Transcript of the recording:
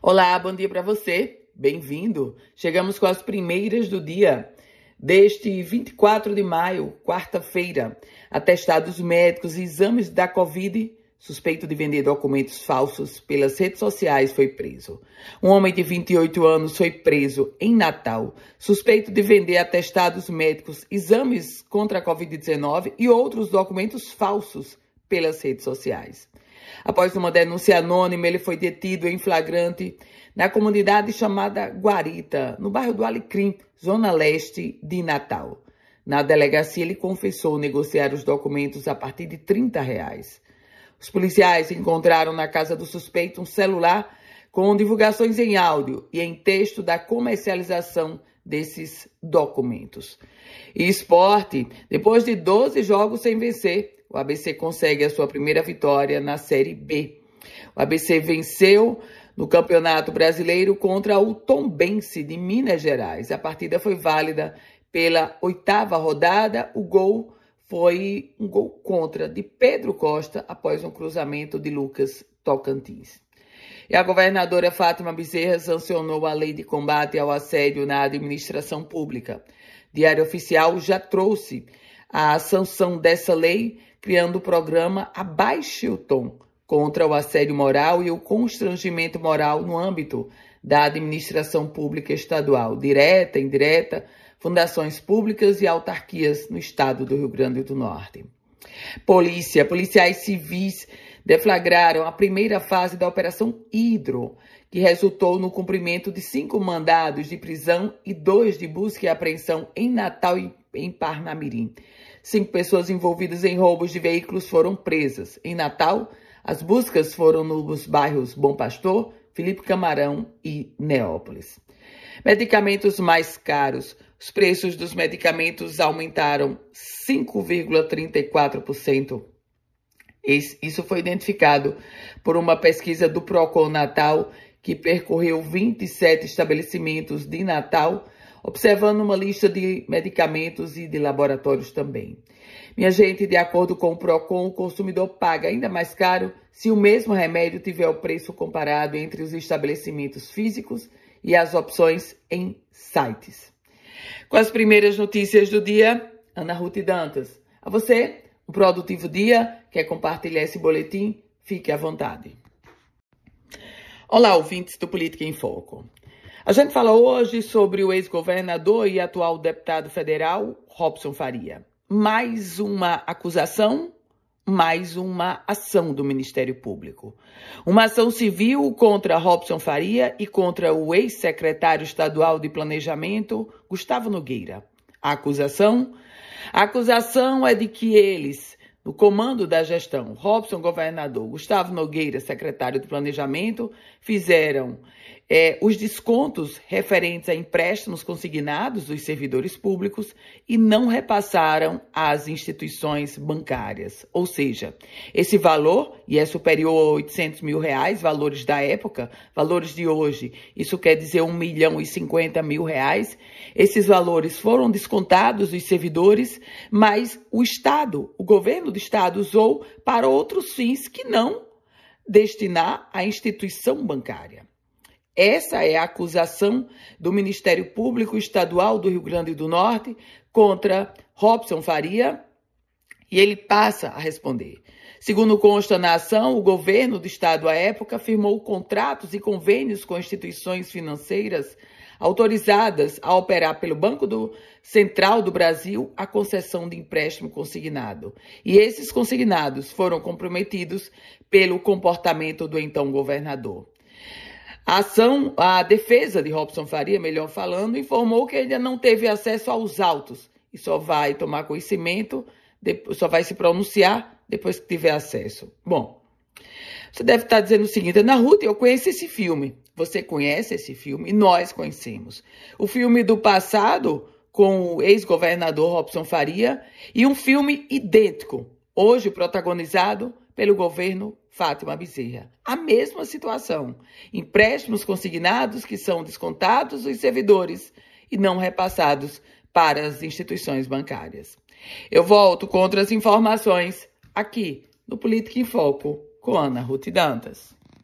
Olá, bom dia para você. Bem-vindo. Chegamos com as primeiras do dia deste 24 de maio, quarta-feira. Atestados médicos e exames da Covid. Suspeito de vender documentos falsos pelas redes sociais foi preso. Um homem de 28 anos foi preso em Natal, suspeito de vender atestados médicos, exames contra a Covid-19 e outros documentos falsos pelas redes sociais. Após uma denúncia anônima, ele foi detido em flagrante na comunidade chamada Guarita, no bairro do Alecrim, zona leste de Natal. Na delegacia, ele confessou negociar os documentos a partir de 30 reais. Os policiais encontraram na casa do suspeito um celular com divulgações em áudio e em texto da comercialização desses documentos. E esporte, depois de 12 jogos sem vencer, o ABC consegue a sua primeira vitória na Série B. O ABC venceu no Campeonato Brasileiro contra o Tombense de Minas Gerais. A partida foi válida pela oitava rodada. O gol foi um gol contra de Pedro Costa após um cruzamento de Lucas Tocantins. E a governadora Fátima Bezerra sancionou a lei de combate ao assédio na administração pública. Diário Oficial já trouxe a sanção dessa lei criando o programa Abaixe o Tom contra o assédio moral e o constrangimento moral no âmbito da administração pública estadual, direta, indireta, fundações públicas e autarquias no estado do Rio Grande do Norte. Polícia, policiais civis deflagraram a primeira fase da Operação Hidro, que resultou no cumprimento de cinco mandados de prisão e dois de busca e apreensão em Natal e em Parnamirim. Cinco pessoas envolvidas em roubos de veículos foram presas. Em Natal, as buscas foram nos bairros Bom Pastor, Felipe Camarão e Neópolis. Medicamentos mais caros. Os preços dos medicamentos aumentaram 5,34%. Isso foi identificado por uma pesquisa do Procon Natal que percorreu 27 estabelecimentos de Natal observando uma lista de medicamentos e de laboratórios também. Minha gente, de acordo com o PROCON, o consumidor paga ainda mais caro se o mesmo remédio tiver o preço comparado entre os estabelecimentos físicos e as opções em sites. Com as primeiras notícias do dia, Ana Ruth Dantas. A você, um produtivo dia. Quer compartilhar esse boletim? Fique à vontade. Olá, ouvintes do Política em Foco. A gente fala hoje sobre o ex-governador e atual deputado federal, Robson Faria. Mais uma acusação, mais uma ação do Ministério Público. Uma ação civil contra Robson Faria e contra o ex-secretário estadual de Planejamento, Gustavo Nogueira. A acusação? A acusação é de que eles no comando da gestão, Robson, governador, Gustavo Nogueira, secretário de Planejamento, fizeram é, os descontos referentes a empréstimos consignados dos servidores públicos e não repassaram às instituições bancárias. Ou seja, esse valor, e é superior a 800 mil reais, valores da época, valores de hoje, isso quer dizer 1 milhão e 50 mil reais, esses valores foram descontados dos servidores, mas o Estado, o governo do Estado usou para outros fins que não destinar à instituição bancária. Essa é a acusação do Ministério Público Estadual do Rio Grande do Norte contra Robson Faria e ele passa a responder. Segundo consta na ação, o governo do estado à época firmou contratos e convênios com instituições financeiras autorizadas a operar pelo Banco do Central do Brasil a concessão de empréstimo consignado. E esses consignados foram comprometidos pelo comportamento do então governador. A ação, a defesa de Robson Faria, melhor falando, informou que ainda não teve acesso aos autos e só vai tomar conhecimento, só vai se pronunciar depois que tiver acesso. Bom, você deve estar dizendo o seguinte, Ana Ruth, eu conheço esse filme. Você conhece esse filme e nós conhecemos. O filme do passado com o ex-governador Robson Faria e um filme idêntico, hoje protagonizado pelo governo Fátima Bezerra. A mesma situação. Empréstimos consignados que são descontados dos servidores e não repassados para as instituições bancárias. Eu volto com outras informações aqui no Política em Foco com Ana Ruth Dantas.